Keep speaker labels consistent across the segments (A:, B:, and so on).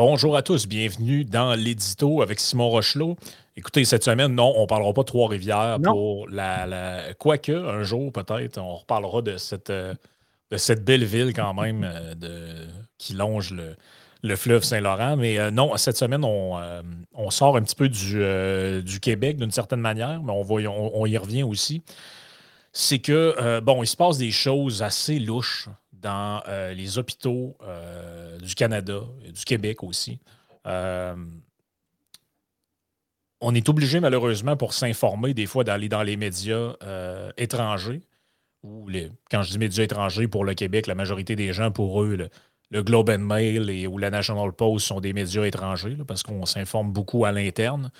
A: Bonjour à tous, bienvenue dans l'édito avec Simon Rochelot. Écoutez, cette semaine, non, on ne parlera pas de Trois-Rivières pour la, Quoique, un jour peut-être, on reparlera de cette, euh, de cette belle ville quand même euh, de, qui longe le, fleuve Saint-Laurent. Mais euh, non, cette semaine, on, sort un petit peu du, du Québec d'une certaine manière, mais on, on, y revient aussi. C'est que, bon, il se passe des choses assez louches dans euh, les hôpitaux euh, du Canada et du Québec aussi. Euh, on est obligé, malheureusement, pour s'informer, des fois, d'aller dans les médias étrangers. Ou les, quand je dis médias étrangers pour le Québec, la majorité des gens, pour eux, le, Globe and Mail et, ou la National Post sont des médias étrangers parce qu'on s'informe beaucoup à l'interne.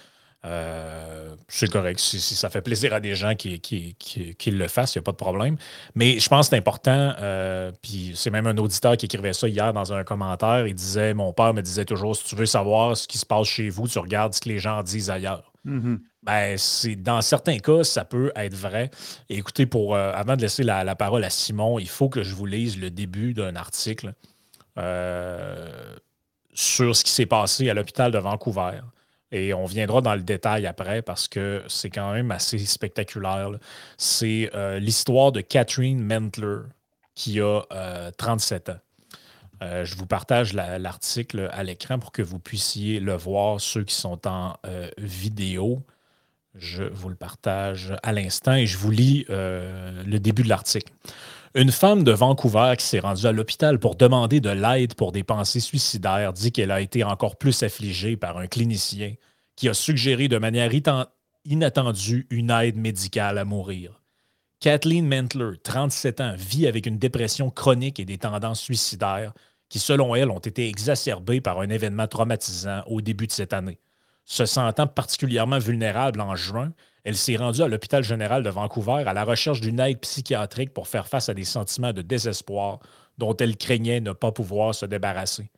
A: Euh, c'est correct. Si, ça fait plaisir à des gens qui, qui, le fassent, il n'y a pas de problème. Mais je pense que c'est important. Euh, puis c'est même un auditeur qui écrivait ça hier dans un commentaire. Il disait Mon père me disait toujours si tu veux savoir ce qui se passe chez vous, tu regardes ce que les gens disent ailleurs.
B: Mm-hmm.
A: Ben, c'est, dans certains cas, ça peut être vrai. écoutez, pour, euh, avant de laisser la, parole à Simon, il faut que je vous lise le début d'un article sur ce qui s'est passé à l'hôpital de Vancouver. Et on viendra dans le détail après parce que c'est quand même assez spectaculaire. C'est euh, l'histoire de Catherine Mentler qui a 37 euh, ans. Euh, je vous partage l'article à l'écran pour que vous puissiez le voir, ceux qui sont en vidéo. Je vous le partage à l'instant et je vous lis le début de l'article. Une femme de Vancouver qui s'est rendue à l'hôpital pour demander de l'aide pour des pensées suicidaires dit qu'elle a été encore plus affligée par un clinicien qui a suggéré de manière inattendue une aide médicale à mourir. Kathleen Mentler, 37 ans, vit avec une dépression chronique et des tendances suicidaires qui, selon elle, ont été exacerbées par un événement traumatisant au début de cette année. Se sentant particulièrement vulnérable en juin, elle s'est rendue à l'hôpital général de Vancouver à la recherche d'une aide psychiatrique pour faire face à des sentiments de désespoir dont elle craignait ne pas pouvoir se débarrasser.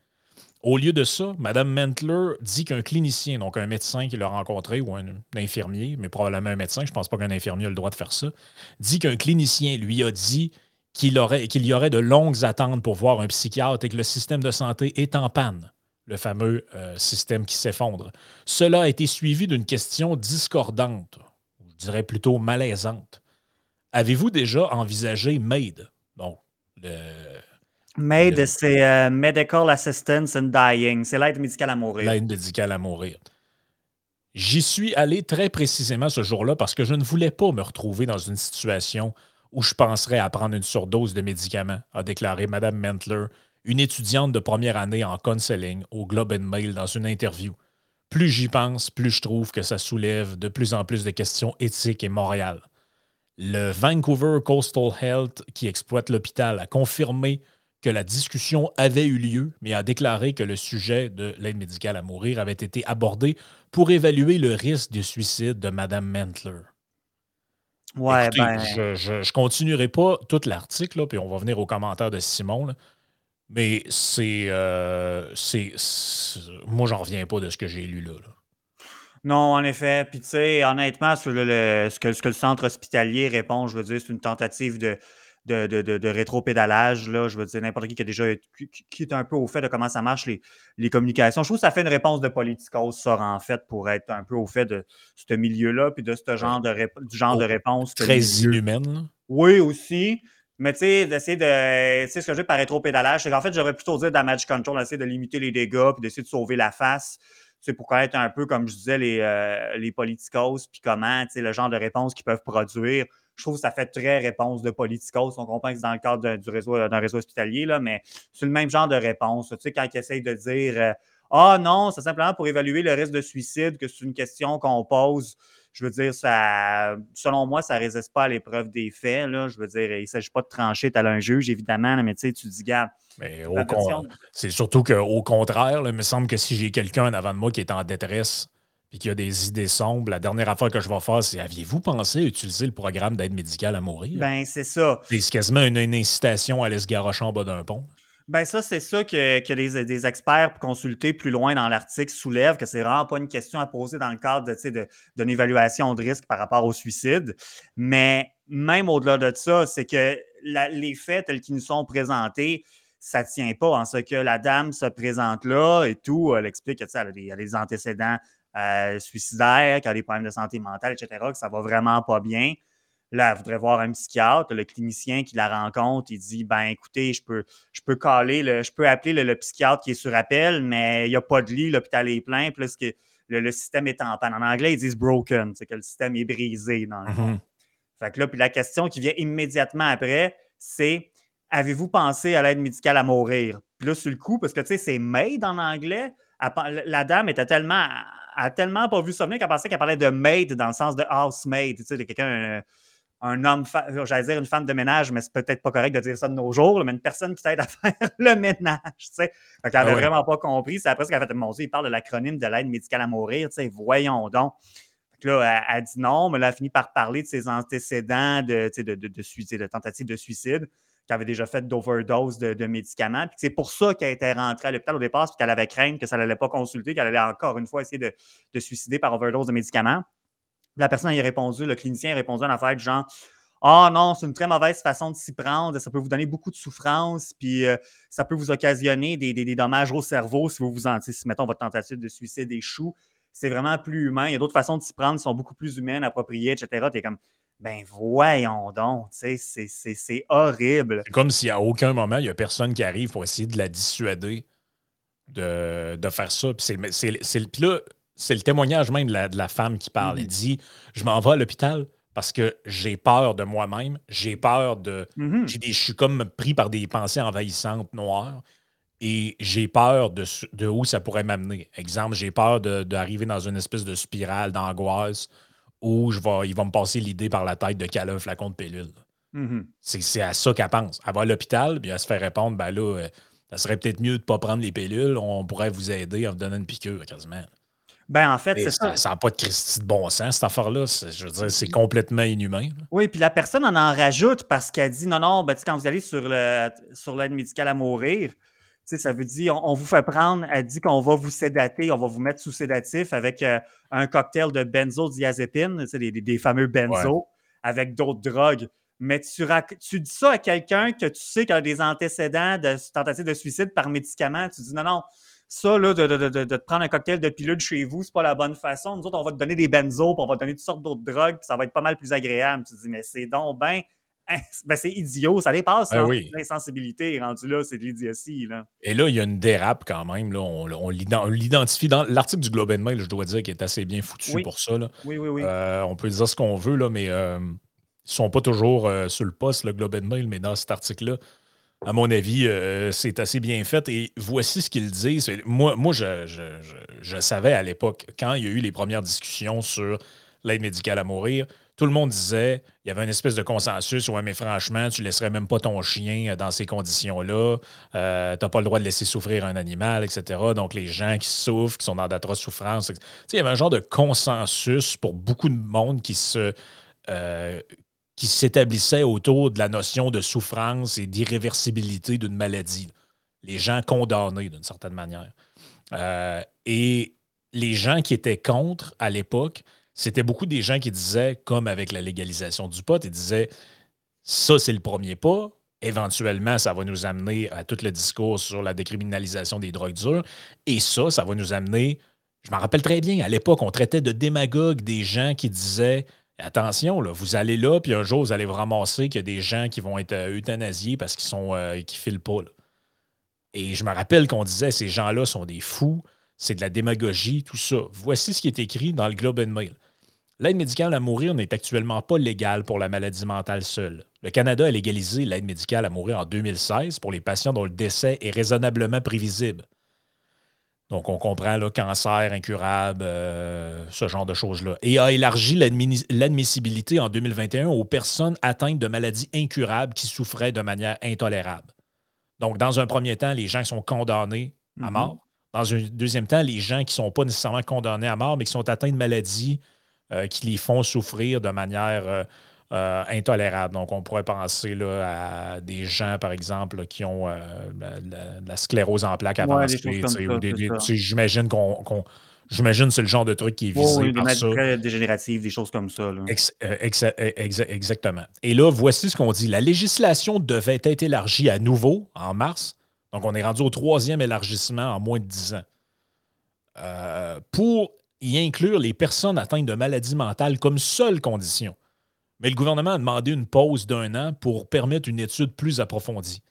A: Au lieu de ça, Mme Mentler dit qu'un clinicien, donc un médecin qui l'a rencontré ou un, infirmier, mais probablement un médecin, je ne pense pas qu'un infirmier a le droit de faire ça, dit qu'un clinicien lui a dit qu'il y aurait de longues attentes pour voir un psychiatre et que le système de santé est en panne le fameux euh, système qui s'effondre. Cela a été suivi d'une question discordante, dirais plutôt malaisante. Avez-vous déjà envisagé MAID? Donc, le,
B: MAID, c'est euh, Medical Assistance in Dying. C'est l'aide médicale à mourir.
A: L'aide médicale à mourir. J'y suis allé très précisément ce jour-là parce que je ne voulais pas me retrouver dans une situation où je penserais à prendre une surdose de médicaments, a déclaré Mme Mentler, une étudiante de première année en counseling au Globe and Mail dans une interview. Plus j'y pense, plus je trouve que ça soulève de plus en plus de questions éthiques et morales. Le Vancouver Coastal Health, qui exploite l'hôpital, a confirmé que la discussion avait eu lieu, mais a déclaré que le sujet de l'aide médicale à mourir avait été abordé pour évaluer le risque de suicide de Mme Mentler.
B: Ouais, ben...
A: Je ne continuerai pas tout l'article, puis on va venir aux commentaires de Simon. Mais euh, c'est. moi, j'en reviens pas de ce que j'ai lu là.
B: Non, en effet. Puis, tu sais, honnêtement, ce, que, ce que le centre hospitalier répond, je veux dire, c'est une tentative de de, de, de, rétro-pédalage. Là, je veux dire, n'importe qui qui a déjà qui, est un peu au fait de comment ça marche les, les communications. Je trouve que ça fait une réponse de politicos, ça, en fait, pour être un peu au fait de ce milieu-là, puis de ce genre de, du genre de réponse.
A: Très inhumaine.
B: Oui, aussi. Mais tu sais, d'essayer de. Tu sais, ce que je veux par rétro-pédalage, c'est qu'en fait, j'aurais plutôt dit damage control, d'essayer de limiter les dégâts, puis d'essayer de sauver la face. C'est pour connaître un peu, comme je disais, les, euh, les politicos, puis comment, tu sais, le genre de réponse qu'ils peuvent produire je trouve que ça fait très réponse de politicos. On comprend que c'est dans le cadre d'un réseau, réseau hospitalier, là, mais c'est le même genre de réponse. Tu sais, quand ils essayent de dire euh, Ah non, c'est simplement pour évaluer le risque de suicide, que c'est une question qu'on pose. Je veux dire, ça, selon moi, ça ne résiste pas à l'épreuve des faits. Là. Je veux dire, il ne s'agit pas de trancher, tu as un juge, évidemment, mais tu sais, tu dis, gars.
A: Mais c'est surtout qu'au contraire, il me semble que si j'ai quelqu'un avant de moi qui est en détresse, qu'il y a des idées sombres, la dernière affaire que je vais faire, c'est aviez-vous pensé à utiliser le programme d'aide médicale à mourir?
B: Ben, c'est ça.
A: C'est quasiment une, incitation à aller se garocher en bas d'un pont.
B: Ben ça, c'est ça que, que les, des experts consultés plus loin dans l'article soulèvent, que c'est vraiment pas une question à poser dans le cadre de, d'une évaluation de risque par rapport au suicide. Mais même au-delà de ça, c'est que les faits tels qu'ils nous sont présentés, ça ne tient pas en ce que la dame se présente là et tout. Elle explique qu'elle a, a, des antécédents euh, suicidaires, qu'elle a des problèmes de santé mentale, etc., que ça va vraiment pas bien. Là, elle voudrait voir un psychiatre. Le clinicien qui la rencontre, il dit Ben écoutez, je peux, je peux caler, je peux appeler le, psychiatre qui est sur appel, mais il n'y a pas de lit, l'hôpital est plein. Puis que le, système est en panne. En anglais, ils disent broken, c'est que le système est brisé dans le mm-hmm. Fait que là, puis la question qui vient immédiatement après, c'est Avez-vous pensé à l'aide médicale à mourir? Puis là, sur le coup, parce que tu sais, c'est maid en anglais, la dame était tellement, a tellement pas vu ça venir qu'elle pensait qu'elle parlait de maid dans le sens de housemaid, tu sais, de quelqu'un, un, homme, j'allais dire une femme de ménage, mais c'est peut-être pas correct de dire ça de nos jours, mais une personne qui t'aide à faire le ménage, tu sais. Fait qu'elle avait ah vraiment pas compris. C'est après ce qu'elle a fait, mon Dieu, il parle de l'acronyme de l'aide médicale à mourir, tu sais, voyons donc. là, elle, dit non, mais elle a fini par parler de ses antécédents de, de, de, de, suicide, de tentative de suicide qui avait déjà fait d'overdose de, médicaments. c'est pour ça qu'elle était rentrée à l'hôpital au départ, parce qu'elle avait crainte que ça n'allait pas consulter, qu'elle allait encore une fois essayer de, de suicider par overdose de médicaments. La personne a répondu, le clinicien a répondu en affaire du genre Ah oh non, c'est une très mauvaise façon de s'y prendre, ça peut vous donner beaucoup de souffrance, puis euh, ça peut vous occasionner des, dommages au cerveau si vous vous en, si mettons votre tentative de suicide échoue. C'est vraiment plus humain. Il y a d'autres façons de s'y prendre qui sont beaucoup plus humaines, appropriées, etc. Tu es comme ben voyons donc, c'est horrible.
A: C'est comme s'il à aucun moment, il n'y a personne qui arrive pour essayer de la dissuader de, faire ça. Puis là, c'est le témoignage même de la, femme qui parle. Elle mm-hmm. dit Je m'en vais à l'hôpital parce que j'ai peur de moi-même, j'ai peur de. Mm-hmm. Je suis comme pris par des pensées envahissantes noires et j'ai peur de, de, où ça pourrait m'amener. Exemple, j'ai peur d'arriver dans une espèce de spirale d'angoisse ou je vais, il va me passer l'idée par la tête de caler un flacon de pilule. Mm-hmm. C'est à ça qu'elle pense. Elle va à l'hôpital, puis elle se fait répondre ben là, euh, ça serait peut-être mieux de ne pas prendre les pilules, on pourrait vous aider en vous donnant une piqûre quasiment.
B: Ben, en fait, c'est ça.
A: Ça n'a pas de Christie de bon sens, cette affaire-là. Je veux dire, c'est complètement inhumain.
B: Oui, puis la personne en en rajoute parce qu'elle dit non, non, ben, quand vous allez sur l'aide sur médicale à mourir, ça veut dire, on, vous fait prendre, elle dit qu'on va vous sédater, on va vous mettre sous sédatif avec euh, un cocktail de benzodiazépine, des, des, fameux benzo, avec d'autres drogues. Mais tu, tu, dis ça à quelqu'un que tu sais qu'il a des antécédents de tentative de suicide par médicament. Tu dis non, non, ça, là, de, de, te prendre un cocktail de pilule chez vous, c'est pas la bonne façon. Nous autres, on va te donner des benzos, puis on va te donner toutes sortes d'autres drogues, puis ça va être pas mal plus agréable. Tu dis, mais c'est donc ben ben, c'est idiot, ça dépasse ben l'insensibilité rendu là, c'est de l'idiotie.
A: Et là, il y a une dérape quand même. Là. On, l'identifie dans l'article du Globe and Mail, je dois dire, qui est assez bien foutu pour ça.
B: Oui, oui, oui.
A: Euh, on peut dire ce qu'on veut, là, mais euh, ils ne sont pas toujours euh, sur le poste, le Globe and Mail, mais dans cet article-là, à mon avis, c'est assez bien fait. Et voici ce qu'ils disent. Moi, moi je, savais à l'époque, quand il y a eu les premières discussions sur l'aide médicale à mourir, tout le monde disait, il y avait une espèce de consensus, ouais, mais franchement, tu laisserais même pas ton chien dans ces conditions-là. Euh, tu n'as pas le droit de laisser souffrir un animal, etc. Donc, les gens qui souffrent, qui sont dans d'atroces souffrances, il y avait un genre de consensus pour beaucoup de monde qui se. Euh, qui s'établissait autour de la notion de souffrance et d'irréversibilité d'une maladie. Les gens condamnés d'une certaine manière. Euh, et les gens qui étaient contre à l'époque, c'était beaucoup des gens qui disaient, comme avec la légalisation du pot, ils disaient ça, c'est le premier pas. Éventuellement, ça va nous amener à tout le discours sur la décriminalisation des drogues dures. Et ça, ça va nous amener. Je m'en rappelle très bien, à l'époque, on traitait de démagogues des gens qui disaient Attention, vous allez là, puis un jour, vous allez vous ramasser qu'il y a des gens qui vont être euh, euthanasiés parce qu'ils sont euh, qui filent pas. Et je me rappelle qu'on disait ces gens-là sont des fous, c'est de la démagogie, tout ça. Voici ce qui est écrit dans le Globe and Mail. L'aide médicale à mourir n'est actuellement pas légale pour la maladie mentale seule. Le Canada a légalisé l'aide médicale à mourir en 2016 pour les patients dont le décès est raisonnablement prévisible. Donc, on comprend le cancer incurable, euh, ce genre de choses-là. Et a élargi l'admissibilité en 2021 aux personnes atteintes de maladies incurables qui souffraient de manière intolérable. Donc, dans un premier temps, les gens qui sont condamnés à mm-hmm. mort. Dans un deuxième temps, les gens qui ne sont pas nécessairement condamnés à mort, mais qui sont atteints de maladies euh, qui les font souffrir de manière euh, euh, intolérable. Donc, on pourrait penser là, à des gens, par exemple, qui ont de la, sclérose en plaques avancée. J'imagine qu'on. J'imagine c'est le genre de truc qui est visé
B: oui, des maladies dégénératives, des choses comme ça.
A: exactement. Et là, voici ce qu'on dit. La législation devait être élargie à nouveau en mars Donc, on est rendu au troisième élargissement en moins de 10 ans. Euh, pour y inclure les personnes atteintes de maladies mentales comme seule condition. Mais le gouvernement a demandé une pause d'un an pour permettre une étude plus approfondie.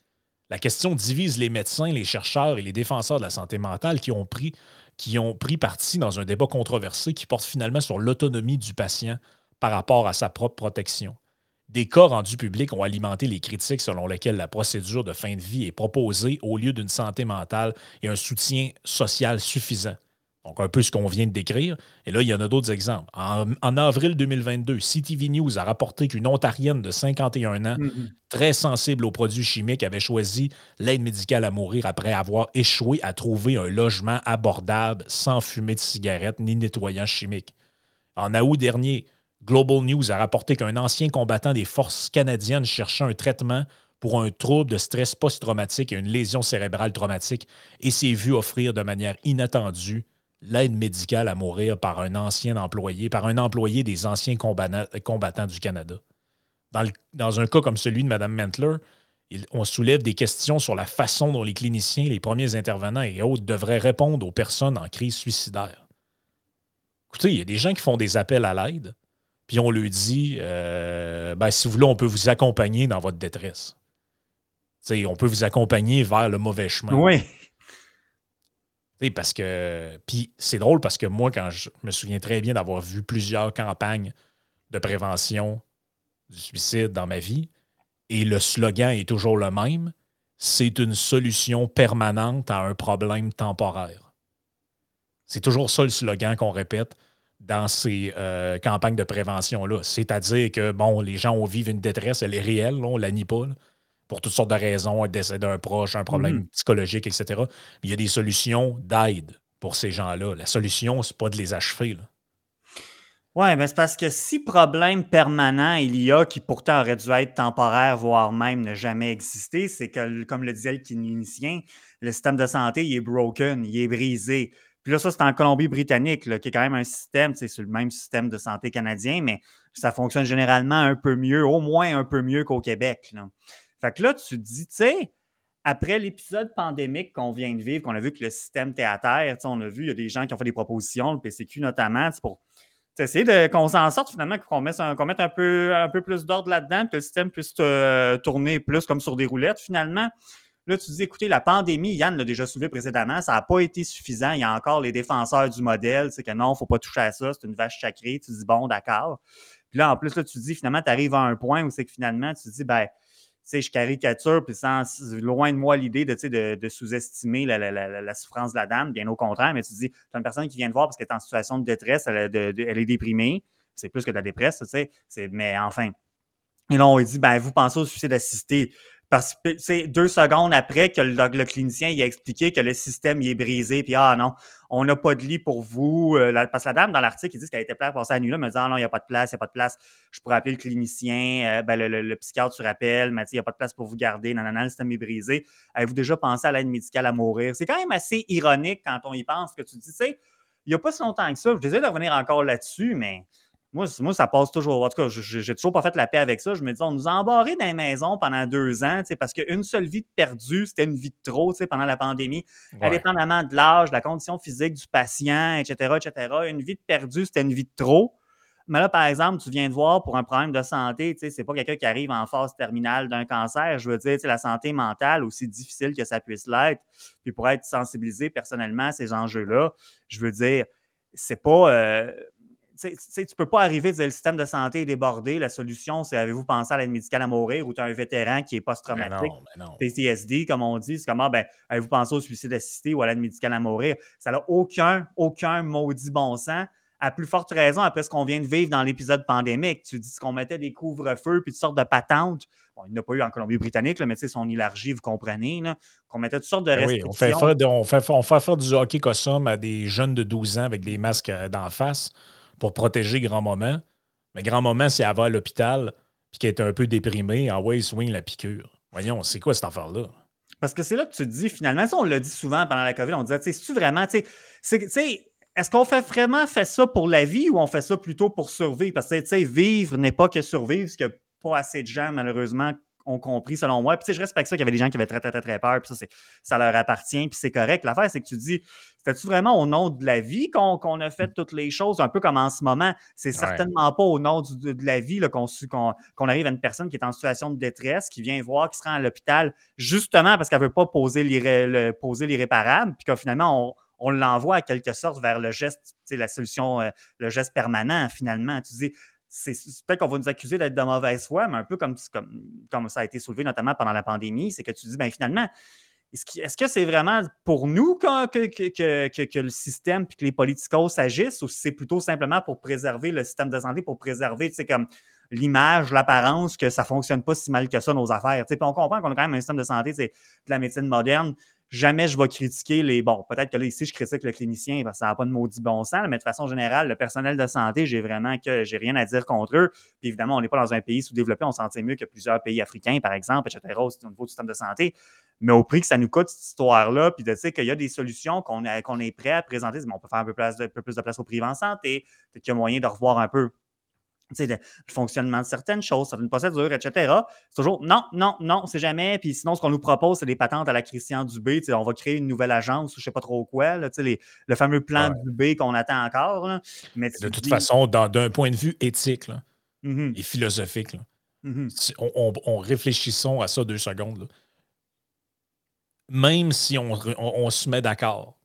A: La question divise les médecins, les chercheurs et les défenseurs de la santé mentale qui ont pris, qui parti dans un débat controversé qui porte finalement sur l'autonomie du patient par rapport à sa propre protection. Des cas rendus publics ont alimenté les critiques selon lesquelles la procédure de fin de vie est proposée au lieu d'une santé mentale et un soutien social suffisant. Donc, un peu ce qu'on vient de décrire. Et là, il y en a d'autres exemples. En, avril 2022, CTV News a rapporté qu'une Ontarienne de 51 ans, mm-hmm. très sensible aux produits chimiques, avait choisi l'aide médicale à mourir après avoir échoué à trouver un logement abordable sans fumée de cigarette ni nettoyant chimique. En août dernier, Global News a rapporté qu'un ancien combattant des forces canadiennes cherchait un traitement pour un trouble de stress post-traumatique et une lésion cérébrale traumatique et s'est vu offrir de manière inattendue l'aide médicale à mourir par un ancien employé, par un employé des anciens combattants du Canada. Dans, un cas comme celui de Mme Mentler, on soulève des questions sur la façon dont les cliniciens, les premiers intervenants et autres devraient répondre aux personnes en crise suicidaire. Écoutez, il y a des gens qui font des appels à l'aide, puis on leur dit euh, ben, si vous voulez, on peut vous accompagner dans votre détresse. on peut vous accompagner vers le mauvais chemin.
B: Oui
A: parce que. Puis c'est drôle parce que moi, quand je me souviens très bien d'avoir vu plusieurs campagnes de prévention du suicide dans ma vie, et le slogan est toujours le même c'est une solution permanente à un problème temporaire. C'est toujours ça le slogan qu'on répète dans ces euh, campagnes de prévention-là. C'est-à-dire que, bon, les gens ont vécu une détresse, elle est réelle, on la nie pas pour toutes sortes de raisons, un décès d'un proche, un problème mhm. psychologique, etc. il y a des solutions d'aide pour ces gens-là. La solution, c'est pas de les achever.
B: Oui, mais c'est parce que si problème permanent il y a qui pourtant aurait dû être temporaire, voire même ne jamais exister, c'est que, comme le disait le clinicien, le système de santé, il est broken, il est brisé. Puis là, ça, c'est en Colombie-Britannique, qui est quand même un système, c'est le même système de santé canadien, mais ça fonctionne généralement un peu mieux, au moins un peu mieux qu'au Québec. Là. Fait que là, tu te dis, tu sais, après l'épisode pandémique qu'on vient de vivre, qu'on a vu que le système théâtre, on a vu, il y a des gens qui ont fait des propositions, le PCQ notamment, pour essayer qu'on s'en sorte finalement, qu'on mette, un, mette un, peu, un peu plus d'ordre là-dedans, que le système puisse tourner plus comme sur des roulettes finalement. Là, tu dis, écoutez, la pandémie, Yann l'a déjà soulevé précédemment, ça n'a pas été suffisant. Il y a encore les défenseurs du modèle, c'est que non, il ne faut pas toucher à ça, c'est une vache sacrée. Tu dis, bon, d'accord. Puis là, en plus, là, tu dis, finalement, tu arrives à un point où c'est que finalement, tu dis, ben, je caricature, puis sans, loin de moi l'idée de, de, sous-estimer la, souffrance de la dame, bien au contraire, mais tu dis, tu as une personne qui vient te voir parce qu'elle est en situation de détresse, elle, est déprimée, c'est plus que de la dépresse, tu sais, mais enfin. Et là, on lui dit, ben, vous pensez au suicide assisté. Parce que c'est deux secondes après que le, clinicien a expliqué que le système est brisé, puis ah non, on n'a pas de lit pour vous. Euh, parce que la dame dans l'article, il dit qu'elle était prête à passer la nuit là, me dit ah non, il n'y a pas de place, il n'y a pas de place. Je pourrais appeler le clinicien, euh, ben, le, psychiatre tu rappelles, mais il n'y a pas de place pour vous garder, non, non, non, le système est brisé. Avez-vous déjà pensé à l'aide médicale à mourir? C'est quand même assez ironique quand on y pense que tu dis, tu sais, il n'y a pas si longtemps que ça. Je désire de revenir encore là-dessus, mais moi, moi, ça passe toujours. En tout cas, j'ai toujours pas fait la paix avec ça. Je me dis, on nous a embarrés dans les maisons pendant deux ans, parce qu'une seule vie perdue, c'était une vie de trop pendant la pandémie, indépendamment de l'âge, de la condition physique du patient, etc., etc. Une vie perdue, c'était une vie de trop. Mais là, par exemple, tu viens de voir pour un problème de santé, tu sais, c'est pas quelqu'un qui arrive en phase terminale d'un cancer. Je veux dire, la santé mentale, aussi difficile que ça puisse l'être, puis pour être sensibilisé personnellement à ces enjeux-là, je veux dire, c'est pas. Euh, tu ne peux pas arriver, dire le système de santé est débordé. La solution, c'est avez-vous pensé à l'aide médicale à mourir ou tu as un vétéran qui est post-traumatique, PTSD, comme on dit. C'est comment, ben, avez-vous pensé au suicide assisté ou à l'aide médicale à mourir? Ça n'a aucun, aucun maudit bon sens. À plus forte raison, après ce qu'on vient de vivre dans l'épisode pandémique, tu dis qu'on mettait des couvre-feux puis toutes sortes de patentes. Bon, il n'y a pas eu en Colombie-Britannique, mais tu sais, si on élargit, vous comprenez, qu'on mettait toutes sortes de restrictions.
A: Ben oui, on fait, faire, on, fait, on fait faire du hockey costume à des jeunes de 12 ans avec des masques euh, d'en face pour protéger grand moment. Mais grand moment, c'est avant l'hôpital, puis qui est un peu déprimé, en way swing la piqûre. Voyons, c'est quoi cette affaire-là?
B: Parce que c'est là que tu te dis, finalement, ça, on l'a dit souvent pendant la COVID, on disait, tu sais, vraiment, tu sais, est-ce qu'on fait vraiment fait ça pour la vie ou on fait ça plutôt pour survivre? Parce que, tu sais, vivre n'est pas que survivre, n'y a pas assez de gens, malheureusement, ont compris, selon moi. Puis, je respecte ça qu'il y avait des gens qui avaient très, très, très, très peur. Puis ça, ça leur appartient. Puis c'est correct. L'affaire, c'est que tu dis, c'était-tu vraiment au nom de la vie qu'on a fait toutes les choses, un peu comme en ce moment? C'est certainement pas au nom de, la vie qu'on arrive à une personne qui est en situation de détresse, qui vient voir, qui se rend à l'hôpital, justement parce qu'elle ne veut pas poser l'irréparable, puis que finalement, on, l'envoie à quelque sorte vers le geste, la solution, euh, le geste permanent, finalement. Tu dis, c'est peut-être qu'on va nous accuser d'être de mauvaise foi, mais un peu comme, comme, ça a été soulevé notamment pendant la pandémie, c'est que tu dis, ben finalement, est-ce que c'est vraiment pour nous que, que, le système et que les politicos agissent ou c'est plutôt simplement pour préserver le système de santé, pour préserver, comme l'image, l'apparence que ça ne fonctionne pas si mal que ça, nos affaires. Puis on comprend qu'on a quand même un système de santé, c'est de la médecine moderne jamais je vais critiquer les. Bon, peut-être que là, ici, je critique le clinicien parce que ça n'a pas de maudit bon sens, mais de façon générale, le personnel de santé, j'ai vraiment que j'ai rien à dire contre eux. Puis évidemment, on n'est pas dans un pays sous-développé, on s'en tient mieux que plusieurs pays africains, par exemple, etc., au niveau du système de santé. Mais au prix que ça nous coûte, cette histoire-là, puis de dire qu'il y a des solutions qu'on est prêt à présenter, on peut faire un peu, un peu plus de place au privé en santé, qu'il y a moyen de revoir un peu le, fonctionnement de certaines choses, certaines procédures, etc. C'est toujours non, non, non, c'est jamais. Puis sinon, ce qu'on nous propose, c'est des patentes à la Christian Dubé. On va créer une nouvelle agence ou je ne sais pas trop quoi. Là, les, le fameux plan Dubé qu'on attend encore.
A: Mais de toute façon, d'un point de vue éthique mmh et philosophique, mmh on, réfléchissons à ça deux secondes. Même si on se met d'accord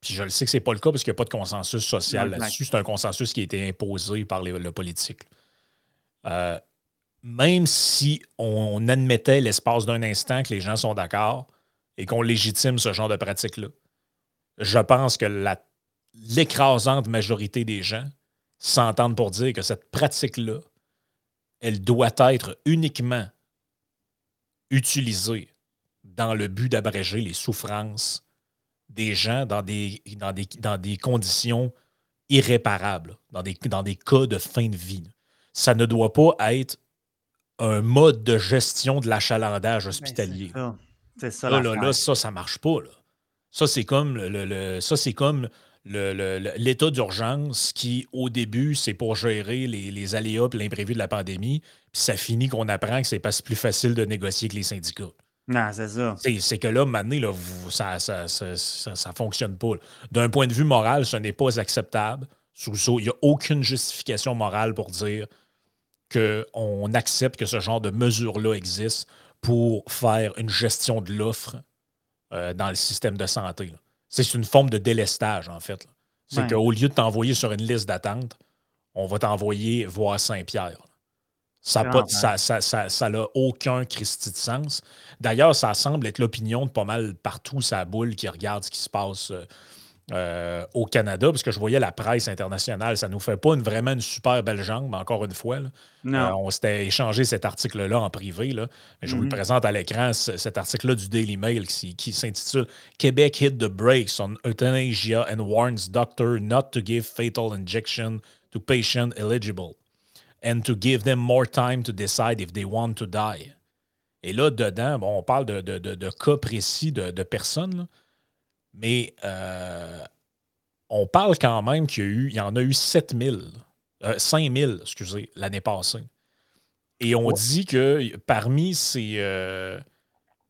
A: puis je le sais que ce n'est pas le cas parce qu'il n'y a pas de consensus social là-dessus. C'est un consensus qui a été imposé par le politique. Euh, même si on admettait l'espace d'un instant que les gens sont d'accord et qu'on légitime ce genre de pratique-là, je pense que l'écrasante majorité des gens s'entendent pour dire que cette pratique-là, elle doit être uniquement utilisée dans le but d'abréger les souffrances des gens dans des, dans des, dans des conditions irréparables, dans des, dans des cas de fin de vie. Ça ne doit pas être un mode de gestion de l'achalandage ben, hospitalier.
B: C'est ça.
A: là, là, ça, ça marche pas. Ça, c'est comme le, ça, c'est comme l'état d'urgence qui, au début, c'est pour gérer les, les aléas et l'imprévu de la pandémie. Puis ça finit qu'on apprend que c'est pas plus facile de négocier que les syndicats.
B: Non, c'est ça.
A: C'est que là, maintenant, ça ne fonctionne pas. D'un point de vue moral, ce n'est pas acceptable. Il n'y a aucune justification morale pour dire qu'on accepte que ce genre de mesures-là existe pour faire une gestion de l'offre euh, dans le système de santé. C'est une forme de délestage, en fait. C'est qu'au lieu de t'envoyer sur une liste d'attente, on va t'envoyer voir Saint-Pierre. Ça n'a ça, ça, ça, aucun Christi de sens. D'ailleurs, ça semble être l'opinion de pas mal partout, sa boule qui regarde ce qui se passe euh, euh, au Canada, parce que je voyais la presse internationale. Ça ne nous fait pas une, vraiment une super belle jambe, encore une fois. Euh, on s'était échangé cet article-là en privé. Là. Je vous le mm-hmm. présente à l'écran, cet article-là du Daily Mail qui, qui s'intitule Québec hit the brakes on euthanasia and warns doctor not to give fatal injection to patient eligible and to give them more time to decide if they want to die. Et là, dedans, bon, on parle de, de, cas précis de, personnes, mais euh, on parle quand même qu'il y, a eu, il y en a eu 7000, euh, 5000, excusez, l'année passée. Et on dit que parmi ces, euh,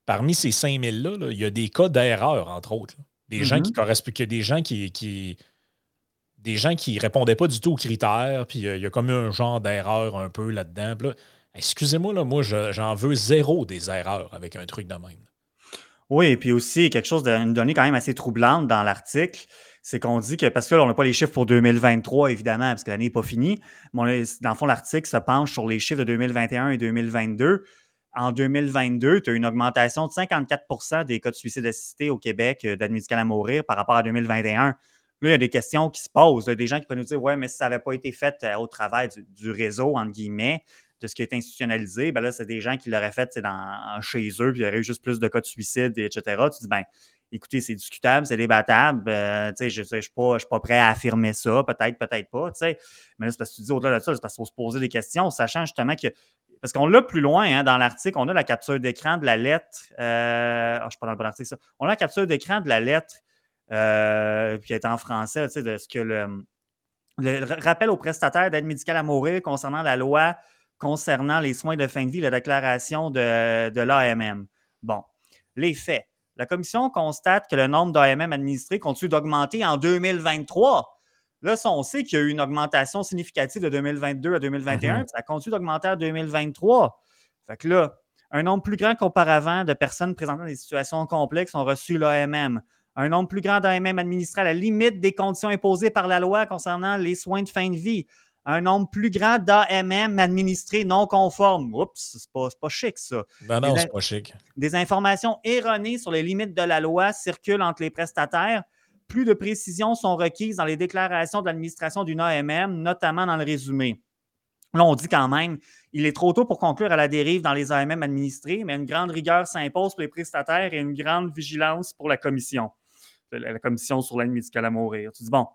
A: parmi ces 5000-là, il y a des cas d'erreur, entre autres. Des gens qui mm-hmm. correspondent, des gens qui, qui, des gens qui répondaient pas du tout aux critères, puis euh, il y a comme un genre d'erreur un peu là-dedans. excusez-moi, là, moi, j'en veux zéro des erreurs avec un truc de même.
B: Oui, et puis aussi, quelque chose d'une donnée quand même assez troublante dans l'article, c'est qu'on dit que, parce que on n'a pas les chiffres pour 2023, évidemment, parce que l'année n'est pas finie, mais dans le fond, l'article se penche sur les chiffres de 2021 et 2022. En 2022, tu as une augmentation de 54% des cas de suicide assisté au Québec euh, d'aide médicale à mourir par rapport à 2021. Là, il y a des questions qui se posent. A des gens qui peuvent nous dire Ouais, mais si ça n'avait pas été fait euh, au travail du, réseau, entre guillemets, de ce qui est institutionnalisé, ben là, c'est des gens qui l'auraient fait dans, chez eux, puis il y aurait eu juste plus de cas de suicide, etc. Tu dis ben, écoutez, c'est discutable, c'est débattable. Euh, je ne suis, pas prêt à affirmer ça, peut-être, peut-être pas. Mais là, c'est parce que tu dis au-delà de ça, c'est parce qu'il faut se poser des questions, sachant justement que. Parce qu'on l'a plus loin hein, dans l'article, on a la capture d'écran de la lettre. Euh, oh, je ne suis pas dans le bon article, ça. On a la capture d'écran de la lettre euh, puis est en français, de ce que le, rappel aux prestataires d'aide médicale à mourir concernant la loi concernant les soins de fin de vie, la déclaration de, de l'AMM. Bon, les faits. La commission constate que le nombre d'AMM administrés continue d'augmenter en 2023. Là, on sait qu'il y a eu une augmentation significative de 2022 à 2021, mhm. ça continue d'augmenter en 2023. Fait que là, un nombre plus grand qu'auparavant de personnes présentant des situations complexes ont reçu l'AMM. Un nombre plus grand d'AMM administrés à la limite des conditions imposées par la loi concernant les soins de fin de vie un nombre plus grand d'AMM administrés non conformes. Oups, c'est pas, pas chic, ça.
A: Non, non, c'est pas chic.
B: Des informations erronées sur les limites de la loi circulent entre les prestataires. Plus de précisions sont requises dans les déclarations de l'administration d'une AMM, notamment dans le résumé. Là, on dit quand même, il est trop tôt pour conclure à la dérive dans les AMM administrés, mais une grande rigueur s'impose pour les prestataires et une grande vigilance pour la commission, la commission sur l'aide médicale à mourir. Tu dis, bon,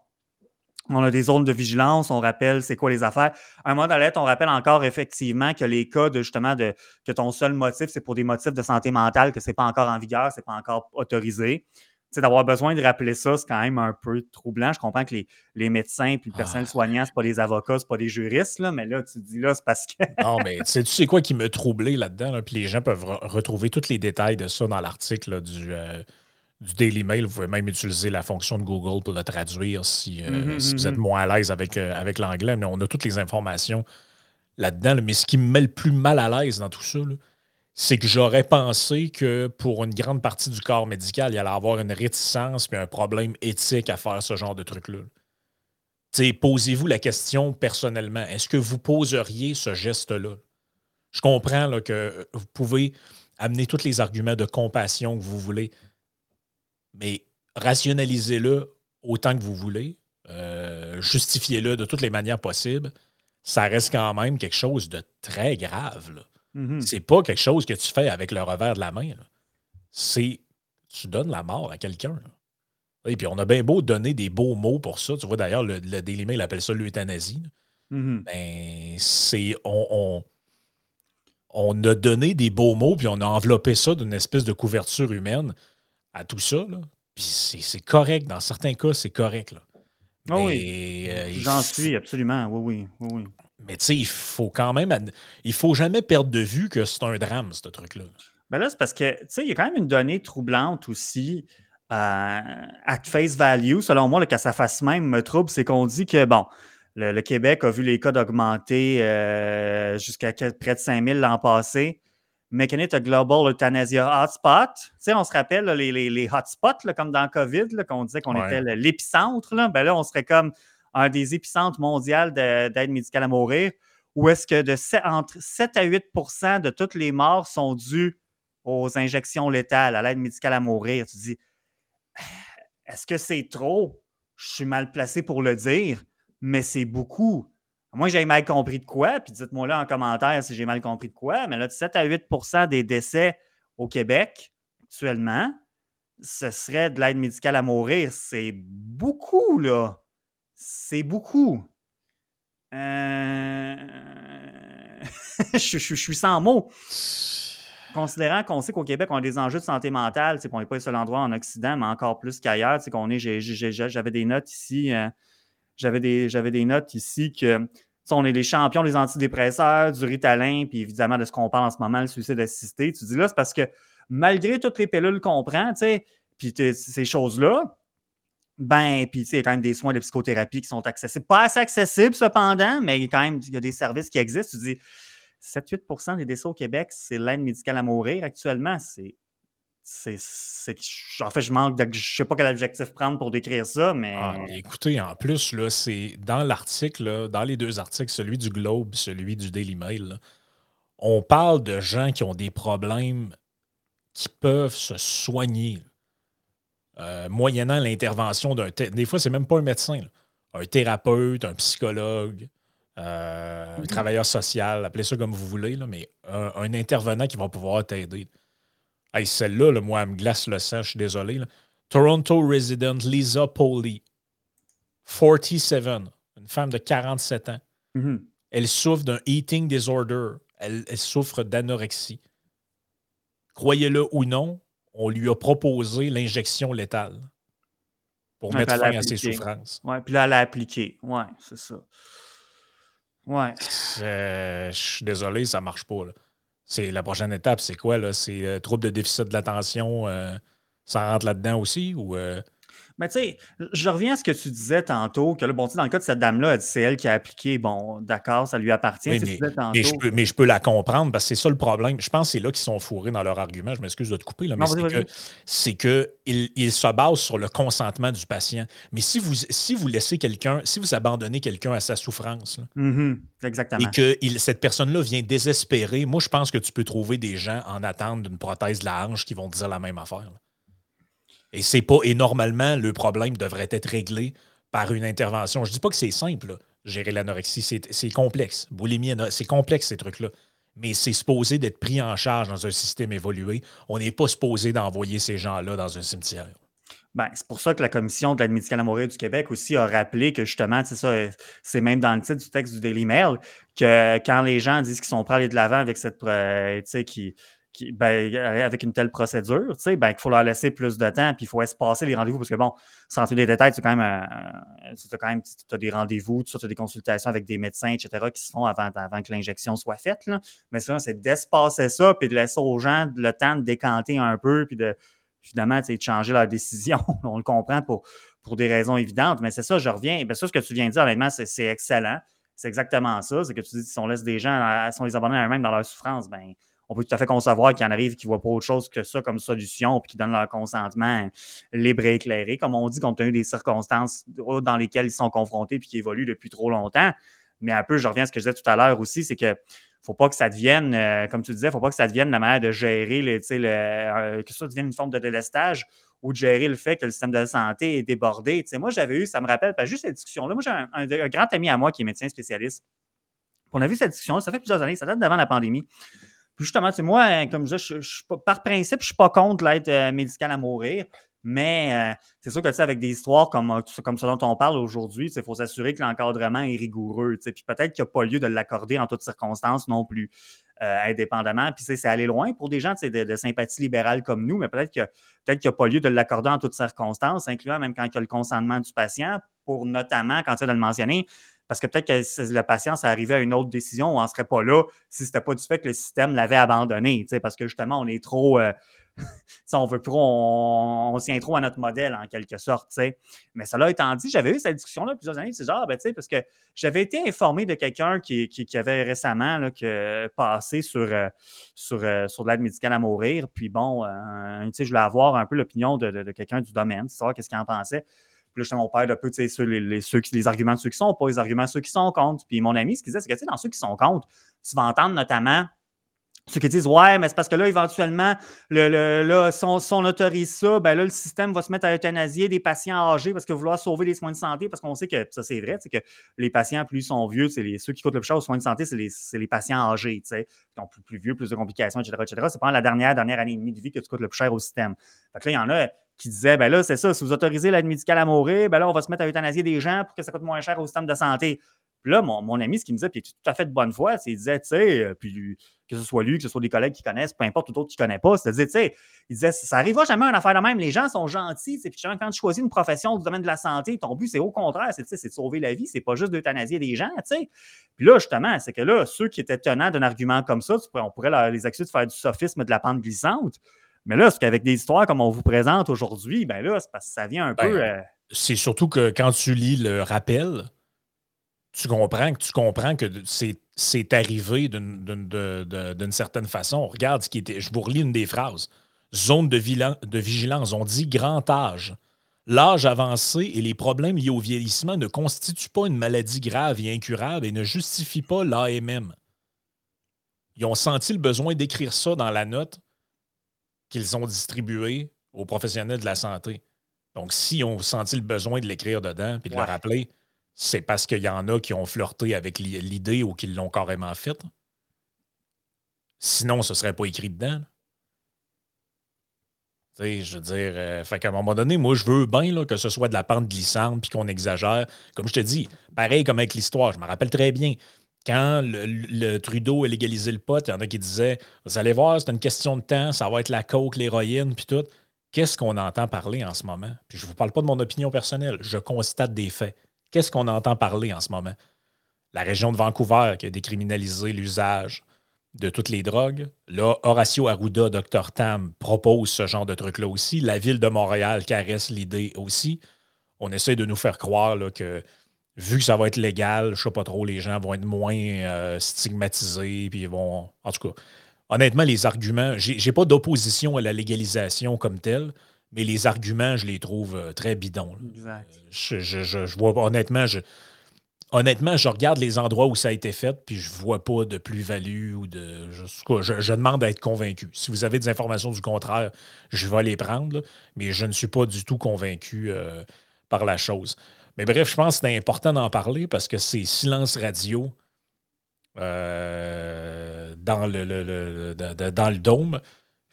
B: on a des zones de vigilance, on rappelle c'est quoi les affaires. À un moment donné, on rappelle encore effectivement que les cas de justement de que ton seul motif, c'est pour des motifs de santé mentale, que ce n'est pas encore en vigueur, ce n'est pas encore autorisé. D'avoir besoin de rappeler ça, c'est quand même un peu troublant. Je comprends que les, médecins et le personnel ah. soignant, ce pas des avocats, ce pas des juristes, là, mais là, tu dis là, c'est parce que.
A: non, mais tu sais quoi qui me troublait là-dedans? puis les gens peuvent retrouver tous les détails de ça dans l'article du. Euh, du Daily Mail. Vous pouvez même utiliser la fonction de Google pour le traduire si, euh, mm-hmm, vous êtes mm-hmm. moins à l'aise avec, euh, avec l'anglais. Mais on a toutes les informations là-dedans. Mais ce qui me met le plus mal à l'aise dans tout ça, c'est que j'aurais pensé que pour une grande partie du corps médical, il allait avoir une réticence et un problème éthique à faire ce genre de truc-là. Posez-vous la question personnellement. Est-ce que vous poseriez ce geste-là? Je comprends là, que vous pouvez amener tous les arguments de compassion que vous voulez mais rationalisez-le autant que vous voulez, euh, justifiez-le de toutes les manières possibles. Ça reste quand même quelque chose de très grave. Mm-hmm. C'est pas quelque chose que tu fais avec le revers de la main. C'est tu donnes la mort à quelqu'un. Et puis on a bien beau donner des beaux mots pour ça. Tu vois d'ailleurs, le, le Daily Mail appelle ça l'euthanasie. Mm-hmm. Ben, c'est. On, on, a donné des beaux mots, puis on a enveloppé ça d'une espèce de couverture humaine à tout ça. Là. Puis c'est correct. Dans certains cas, c'est correct. Là.
B: Ah oui. Euh, J'en suis, absolument. Oui, oui, oui.
A: Mais tu sais, il faut quand même. Il faut jamais perdre de vue que c'est un drame, ce truc-là.
B: Ben là, c'est parce que, tu sais, il y a quand même une donnée troublante aussi. Euh, at face value, selon moi, le que ça fasse même me trouble, c'est qu'on dit que, bon, le, Québec a vu les cas d'augmenter euh, jusqu'à près de 5000 l'an passé. Make a Global Euthanasia Hotspot. Tu sais, on se rappelle les, les, hotspots, comme dans COVID, qu'on disait qu'on était l'épicentre. Là. Ben là, on serait comme un des épicentres mondiaux d'aide médicale à mourir, où est-ce que de 7, entre 7 à 8% de toutes les morts sont dues aux injections létales, à l'aide médicale à mourir. Tu dis, est-ce que c'est trop? Je suis mal placé pour le dire, mais c'est beaucoup. Moi, j'ai mal compris de quoi, puis dites-moi là en commentaire si j'ai mal compris de quoi, mais là, 7 à 8% des décès au Québec actuellement, ce serait de l'aide médicale à mourir. C'est beaucoup, là. C'est beaucoup. Euh, je, suis sans mots. Considérant qu'on sait qu'au Québec, on a des enjeux de santé mentale, qu'on n'est pas le seul endroit en Occident, mais encore plus qu'ailleurs. qu'on est, j'avais des notes ici. Euh, j'avais des, des notes ici que on est les champions des antidépresseurs, du Ritalin, puis évidemment de ce qu'on parle en ce moment, le suicide assisté. Tu dis là, c'est parce que malgré toutes les pilules qu'on prend, puis ces choses-là, ben, puis il y a quand même des soins de psychothérapie qui sont accessibles. Pas assez accessibles cependant, mais quand même il y a des services qui existent. Tu dis 7-8 des décès au Québec, c'est l'aide médicale à mourir actuellement. C'est c'est, en fait, je manque de, je sais pas quel objectif prendre pour décrire ça, mais.
A: Ah, écoutez, en plus, là, c'est dans l'article, dans les deux articles, celui du Globe, celui du Daily Mail, on parle de gens qui ont des problèmes qui peuvent se soigner euh, moyennant l'intervention d'un. Des fois, c'est même pas un médecin, un thérapeute, un psychologue. Euh, un mm-hmm. travailleur social, appelez ça comme vous voulez, là, mais un intervenant qui va pouvoir t'aider. Hey, celle-là, le moi, elle me glace le sang, je suis désolé. Toronto resident Lisa Poley, 47, une femme de 47 ans. Mm-hmm. Elle souffre d'un eating disorder. Elle, souffre d'anorexie. Croyez-le ou non, on lui a proposé l'injection létale pour mettre fin à ses souffrances.
B: Oui, puis là, elle a appliqué. Oui, c'est ça. Ouais.
A: je suis désolé, ça marche pas. C'est la prochaine étape, c'est quoi? là? C'est euh, trouble de déficit de l'attention. Euh, ça rentre là-dedans aussi? Ou euh,
B: mais tu sais, je reviens à ce que tu disais tantôt, que là, bon, dans le cas de cette dame-là, c'est elle qui a appliqué, bon, d'accord, ça lui appartient.
A: mais, je peux, la comprendre parce que c'est ça le problème. Je pense que c'est là qu'ils sont fourrés dans leur argument. Je m'excuse de te couper, là, mais c'est que, ils, se basent sur le consentement du patient. Mais si vous, si vous laissez quelqu'un, si vous abandonnez quelqu'un à sa souffrance,
B: mm-hmm. Exactement.
A: et que cette personne-là vient désespérer, moi, je pense que tu peux trouver des gens en attente d'une prothèse de la hanche qui vont dire la même affaire. Et c'est pas. Et normalement, le problème devrait être réglé par une intervention. Je dis pas que c'est simple, gérer l'anorexie. C'est complexe. Boulimie, c'est complexe, ces trucs-là. Mais c'est supposé d'être pris en charge dans un système évolué. On n'est pas supposé d'envoyer ces gens-là dans un cimetière.
B: Ben, c'est pour ça que la Commission de l'aide médicale à mourir du Québec aussi a rappelé que justement, c'est ça, c'est même dans le titre du texte du Daily Mail, que quand les gens disent qu'ils sont prêts à aller de l'avant avec cette, euh, sais, ben, avec une telle procédure, ben, qu'il faut leur laisser plus de temps, puis il faut espacer les rendez-vous, parce que bon, sans entrer des détails, tu quand même, euh, quand même as des rendez-vous, tu as des consultations avec des médecins, etc., qui se font avant, avant que l'injection soit faite. Mais ça, c'est d'espacer ça, puis de laisser aux gens le temps de décanter un peu, puis de finalement, de changer leur décision. On le comprend pour, pour des raisons évidentes, mais c'est ça, je reviens. Ben, ça, ce que tu viens de dire, honnêtement, c'est excellent. C'est exactement ça. C'est que tu dis, si on laisse des gens, si on les abandonne à eux-mêmes dans leur souffrance, ben on peut tout à fait concevoir qu'il y en arrive qui ne voient pas autre chose que ça comme solution, puis qui donnent leur consentement libre et éclairé, comme on dit, compte tenu des circonstances dans lesquelles ils sont confrontés puis qui évoluent depuis trop longtemps. Mais un peu, je reviens à ce que je disais tout à l'heure aussi, c'est que faut pas que ça devienne, euh, comme tu disais, faut pas que ça devienne la manière de gérer, le, euh, que ça devienne une forme de délestage ou de gérer le fait que le système de santé est débordé. moi, j'avais eu, ça me rappelle, pas juste cette discussion-là. Moi, j'ai un, grand ami à moi qui est médecin spécialiste. On a vu cette discussion, ça fait plusieurs années, ça date d'avant la pandémie justement, c'est moi, hein, comme je je, par principe, je ne suis pas contre l'aide euh, médicale à mourir. Mais euh, c'est sûr que tu avec des histoires comme, euh, comme ce dont on parle aujourd'hui, il faut s'assurer que l'encadrement est rigoureux. Puis peut-être qu'il n'y a pas lieu de l'accorder en toutes circonstances non plus, indépendamment. Puis c'est aller loin pour des gens de, de, sympathie libérale comme nous, mais peut-être qu'il n'y a pas lieu de l'accorder en toutes circonstances, incluant même quand il y a le consentement du patient, pour notamment, quand tu as de le mentionner, parce que peut-être que le patient, ça arrivait à une autre décision, on n'en serait pas là si ce n'était pas du fait que le système l'avait abandonné. Parce que justement, on est trop. Euh, on veut trop, on, on tient trop à notre modèle en quelque sorte. Mais cela étant dit, j'avais eu cette discussion-là plusieurs années. C'est genre, ben, parce que j'avais été informé de quelqu'un qui, qui, avait récemment là, que, passé sur, euh, sur, euh, sur de l'aide médicale à mourir. Puis bon, je voulais avoir un peu l'opinion de, de quelqu'un du domaine, savoir qu'est-ce qu'il en pensait. Puis là, justement, on un peu, tu sais, les, les, les, arguments de ceux qui sont pas, les arguments de ceux qui sont contre. Puis mon ami, ce qu'il disait, c'est que, tu sais, dans ceux qui sont contre, tu vas entendre notamment ceux qui disent Ouais, mais c'est parce que là, éventuellement, le, là, si, on, autorise ça, ben là, le système va se mettre à euthanasier des patients âgés parce que vouloir sauver les soins de santé, parce qu'on sait que ça, c'est vrai, c'est que les patients, plus ils sont vieux, c'est ceux qui coûtent le plus cher aux soins de santé, c'est les, les, patients âgés, tu sais, qui ont plus, plus vieux, plus de complications, etc. etc. C'est pendant la dernière, dernière année et demie de vie que tu coûtes le plus cher au système. Fait que là, il y en a qui disaient ben là, c'est ça, si vous autorisez l'aide médicale à mourir, ben là, on va se mettre à euthanasier des gens pour que ça coûte moins cher au système de santé. Puis là, mon, mon ami, ce qu'il me disait, puis il était tout à fait de bonne foi, c'est qu'il disait, tu sais, euh, puis que ce soit lui, que ce soit des collègues qui connaissent, peu importe tout autre qui ne connaît pas, c'est-à-dire, tu sais, il disait, ça n'arrivera jamais une affaire de même, les gens sont gentils, puis quand tu choisis une profession du domaine de la santé, ton but, c'est au contraire, c'est de sauver la vie, c'est pas juste d'euthanasier des gens, tu sais. Puis là, justement, c'est que là, ceux qui étaient tenants d'un argument comme ça, on pourrait les accuser de faire du sophisme de la pente glissante. Mais là, c'est qu'avec des histoires comme on vous présente aujourd'hui, ben là, c'est parce que ça vient un
A: ben,
B: peu. Euh,
A: c'est surtout que quand tu lis le rappel, tu comprends que tu comprends que c'est arrivé d'une certaine façon. Regarde ce qui était. Je vous relis une des phrases. Zone de, de vigilance. On dit grand âge. L'âge avancé et les problèmes liés au vieillissement ne constituent pas une maladie grave et incurable et ne justifient pas l'AMM. Ils ont senti le besoin d'écrire ça dans la note qu'ils ont distribuée aux professionnels de la santé. Donc, s'ils ont senti le besoin de l'écrire dedans et de le rappeler, c'est parce qu'il y en a qui ont flirté avec l'idée ou qui l'ont carrément faite. Sinon, ce ne serait pas écrit dedans. je veux dire, euh, fait qu'à un moment donné, moi, je veux bien que ce soit de la pente glissante puis qu'on exagère. Comme je te dis, pareil comme avec l'histoire, je me rappelle très bien. Quand le, Trudeau a légalisé le pot, il y en a qui disaient Vous allez voir, c'est une question de temps, ça va être la coke, l'héroïne, puis tout. Qu'est-ce qu'on entend parler en ce moment? je ne vous parle pas de mon opinion personnelle, je constate des faits. Qu'est-ce qu'on entend parler en ce moment? la région de Vancouver qui a décriminalisé l'usage de toutes les drogues. Là, Horacio Arruda, Dr Tam, propose ce genre de truc-là aussi. La ville de Montréal caresse l'idée aussi. On essaie de nous faire croire que vu que ça va être légal, je ne sais pas trop, les gens vont être moins euh, stigmatisés, puis ils vont. En tout cas, honnêtement, les arguments, j'ai n'ai pas d'opposition à la légalisation comme telle, mais les arguments, je les trouve euh, très bidons. Exact. Je, je, vois honnêtement, je, honnêtement, je regarde les endroits où ça a été fait, puis je vois pas de plus-value ou de. Je, je, demande à être convaincu. Si vous avez des informations du contraire, je vais les prendre, mais je ne suis pas du tout convaincu euh, par la chose. Mais bref, je pense que c'est important d'en parler parce que c'est silence radio euh, dans, le, le, le dôme.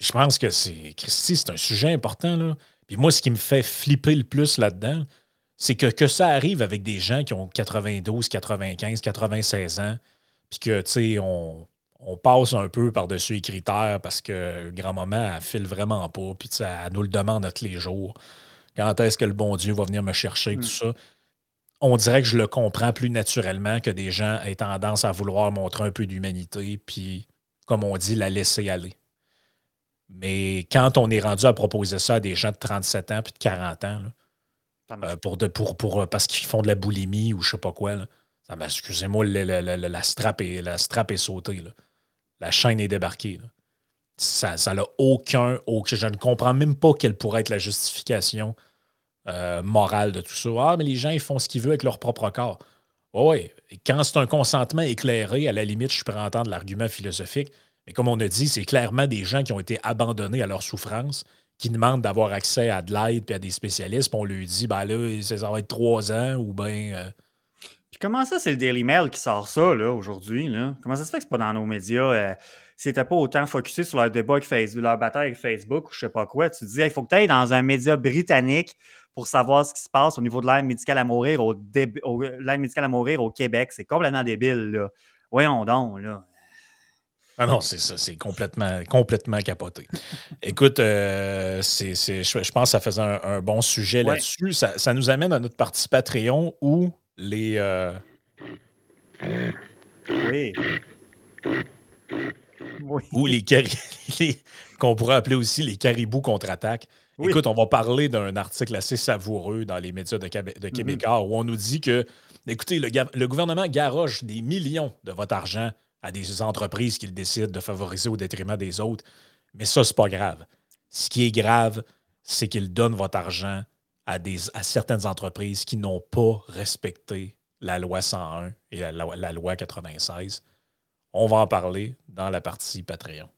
A: Je pense que c'est. Christy, c'est un sujet important. Là. Puis moi, ce qui me fait flipper le plus là-dedans, c'est que, que ça arrive avec des gens qui ont 92, 95, 96 ans, puis que, tu sais, on, on, passe un peu par-dessus les critères parce que grand-maman, elle file vraiment pas, puis elle nous le demande tous les jours. Quand est-ce que le bon Dieu va venir me chercher, tout mm. ça? On dirait que je le comprends plus naturellement que des gens aient tendance à vouloir montrer un peu d'humanité, puis, comme on dit, la laisser aller. Mais quand on est rendu à proposer ça à des gens de 37 ans puis de 40 ans, euh, pour, de, pour, pour, euh, parce qu'ils font de la boulimie ou je sais pas quoi. Excusez-moi, la, la, la, strap est, la strap est sautée. La chaîne est débarquée. Ça n'a aucun, aucun. Je ne comprends même pas quelle pourrait être la justification euh, morale de tout ça. Ah, mais les gens, ils font ce qu'ils veulent avec leur propre corps. oui, quand c'est un consentement éclairé, à la limite, je peux entendre l'argument philosophique. Mais comme on a dit, c'est clairement des gens qui ont été abandonnés à leur souffrance qui demandent d'avoir accès à de l'aide et à des spécialistes, puis on lui dit, ben là, ça va être trois ans ou bien. Euh,
B: puis comment ça, c'est le Daily Mail qui sort ça, là, aujourd'hui, là? Comment ça se fait que c'est pas dans nos médias? Euh, c'était pas autant focusé sur leur débat avec Facebook, leur bataille avec Facebook ou je sais pas quoi. Tu te dis, il faut que tu ailles dans un média britannique pour savoir ce qui se passe au niveau de l'aide médicale à mourir au, l'aide médicale à mourir au Québec. C'est complètement débile, là. Voyons donc, là.
A: Ah non, c'est ça, c'est complètement, complètement capoté. Écoute, euh, c'est, je, pense que ça faisait un, bon sujet là-dessus. Ça, nous amène à notre partie Patreon où les. Euh, oui. Où les, qu'on pourrait appeler aussi les caribous contre-attaque. Écoute, on va parler d'un article assez savoureux dans les médias de, de mm-hmm. Québécois où on nous dit que, écoutez, le, le gouvernement garoche des millions de votre argent à des entreprises qu'il décide de favoriser au détriment des autres. Mais ça, c'est pas grave. Ce qui est grave, c'est qu'il donne votre argent à, des, à certaines entreprises qui n'ont pas respecté la loi 101 et la, la loi 96. On va en parler dans la partie Patreon.